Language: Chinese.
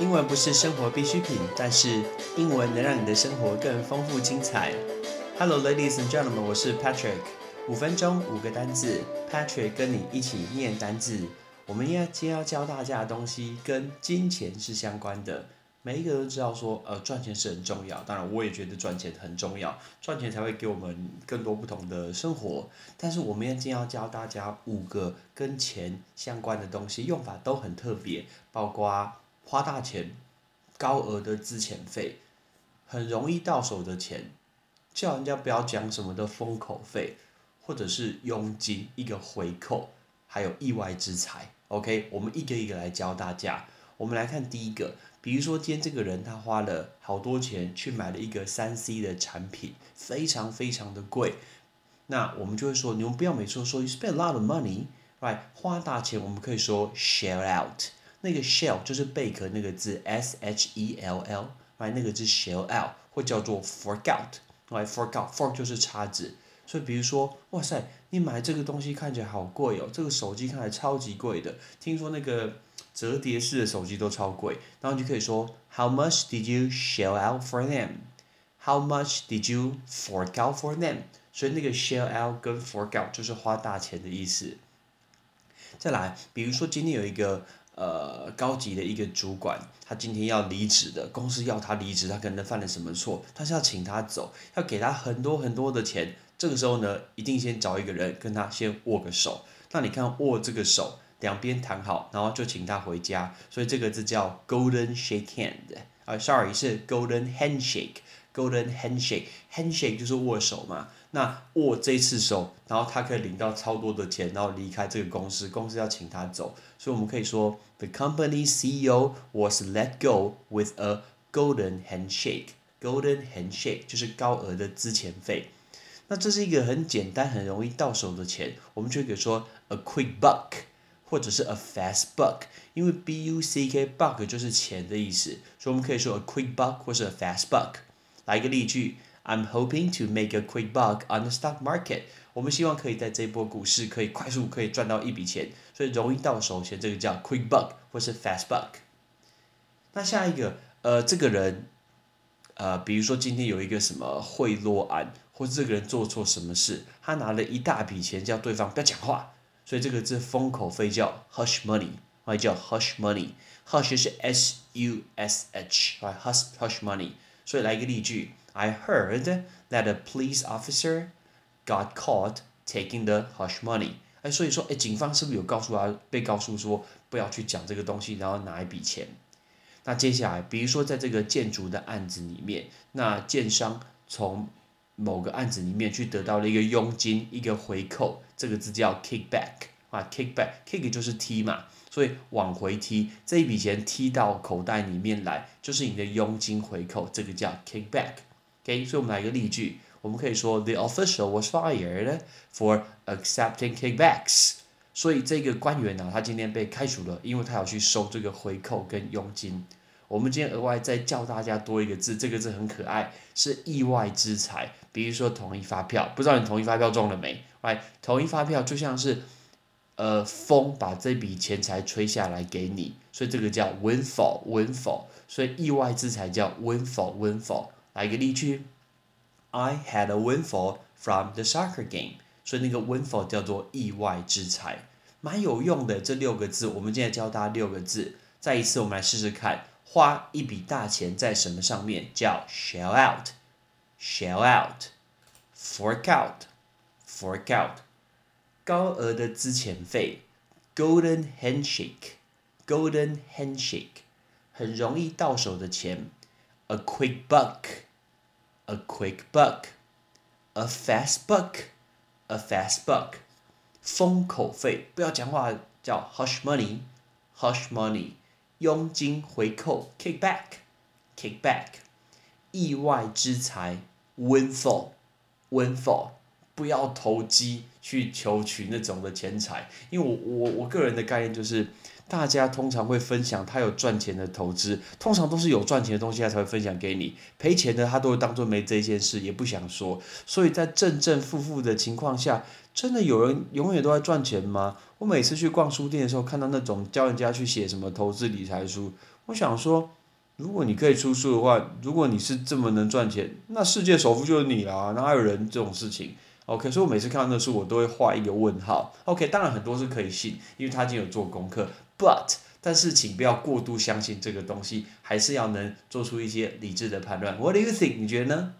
英文不是生活必需品，但是英文能让你的生活更丰富精彩。Hello, ladies and gentlemen，我是 Patrick。五分钟五个单字，Patrick 跟你一起念单字。我们要今天要教大家的东西跟金钱是相关的。每一个都知道说，呃，赚钱是很重要。当然，我也觉得赚钱很重要，赚钱才会给我们更多不同的生活。但是，我们今天要教大家五个跟钱相关的东西，用法都很特别，包括花大钱、高额的资遣费、很容易到手的钱、叫人家不要讲什么的封口费，或者是佣金一个回扣，还有意外之财。OK，我们一个一个来教大家。我们来看第一个。比如说，今天这个人他花了好多钱去买了一个三 C 的产品，非常非常的贵。那我们就会说，你们不要每次说 you spend a lot of money，right？花大钱，我们可以说 share out。那个 shell 就是贝壳那个字，s h e l l，right？那个字 shell out，或叫做 fork out，right？fork out，fork 就是叉子。所以比如说，哇塞，你买这个东西看起来好贵哦，这个手机看起来超级贵的，听说那个。折叠式的手机都超贵，然后你就可以说 How much did you shell out for them? How much did you fork out for them? 所以那个 shell out 跟 fork out 就是花大钱的意思。再来，比如说今天有一个呃高级的一个主管，他今天要离职的，公司要他离职，他可能犯了什么错，他是要请他走，要给他很多很多的钱。这个时候呢，一定先找一个人跟他先握个手。那你看握这个手。两边谈好，然后就请他回家，所以这个字叫 golden shake hand，啊，sorry 是 golden handshake Golden handshake，handshake 就是握手嘛，那握这次手，然后他可以领到超多的钱，然后离开这个公司，公司要请他走，所以我们可以说 the company CEO was let go with a golden handshake，golden handshake 就是高额的资遣费，那这是一个很简单、很容易到手的钱，我们就可以说 a quick buck。或者是 a fast buck，因为 b u c k buck 就是钱的意思，所以我们可以说 a quick buck 或是 a fast buck。来一个例句，I'm hoping to make a quick buck on the stock market。我们希望可以在这波股市可以快速可以赚到一笔钱，所以容易到手钱，这个叫 quick buck 或是 fast buck。那下一个，呃，这个人，呃，比如说今天有一个什么贿赂案，或者这个人做错什么事，他拿了一大笔钱，叫对方不要讲话。所以这个字封口费叫 hush money，或者叫 hush money，hush 是 s u s h，right hush hush money。所以来一个例句，I heard that a police officer got caught taking the hush money。哎，所以说，哎，警方是不是有告诉他，被告诉说不要去讲这个东西，然后拿一笔钱？那接下来，比如说在这个建筑的案子里面，那建商从某个案子里面去得到了一个佣金，一个回扣，这个字叫 kickback 啊，kickback，kick 就是踢嘛，所以往回踢，这一笔钱踢到口袋里面来，就是你的佣金回扣，这个叫 kickback。OK，所以我们来一个例句，我们可以说 The official was fired for accepting kickbacks。所以这个官员呢，他今天被开除了，因为他要去收这个回扣跟佣金。我们今天额外再教大家多一个字，这个字很可爱，是意外之财。比如说统一发票，不知道你统一发票中了没？来，统一发票就像是，呃，风把这笔钱财吹下来给你，所以这个叫 windfall，windfall。所以意外之财叫 windfall，windfall。来一个例句，I had a windfall from the soccer game。所以那个 windfall 叫做意外之财，蛮有用的。这六个字，我们今天教大家六个字。再一次，我们来试试看。花一笔大钱在什么上面叫 shell out，shell out，fork out，fork out，高额的资遣费 golden handshake，golden handshake，很容易到手的钱 a quick buck，a quick buck，a fast buck，a fast buck，封口费不要讲话叫 hush money，hush money。佣金回扣 （kickback），kickback，意外之财 Winfall，Winfall 不要投机去求取那种的钱财，因为我我我个人的概念就是。大家通常会分享他有赚钱的投资，通常都是有赚钱的东西他才会分享给你，赔钱的他都会当做没这件事，也不想说。所以在正正负负的情况下，真的有人永远都在赚钱吗？我每次去逛书店的时候，看到那种教人家去写什么投资理财书，我想说，如果你可以出书的话，如果你是这么能赚钱，那世界首富就是你啦，哪有人这种事情？OK，所以我每次看到那书，我都会画一个问号。OK，当然很多是可以信，因为他已经有做功课，But 但是请不要过度相信这个东西，还是要能做出一些理智的判断。What do you think？你觉得呢？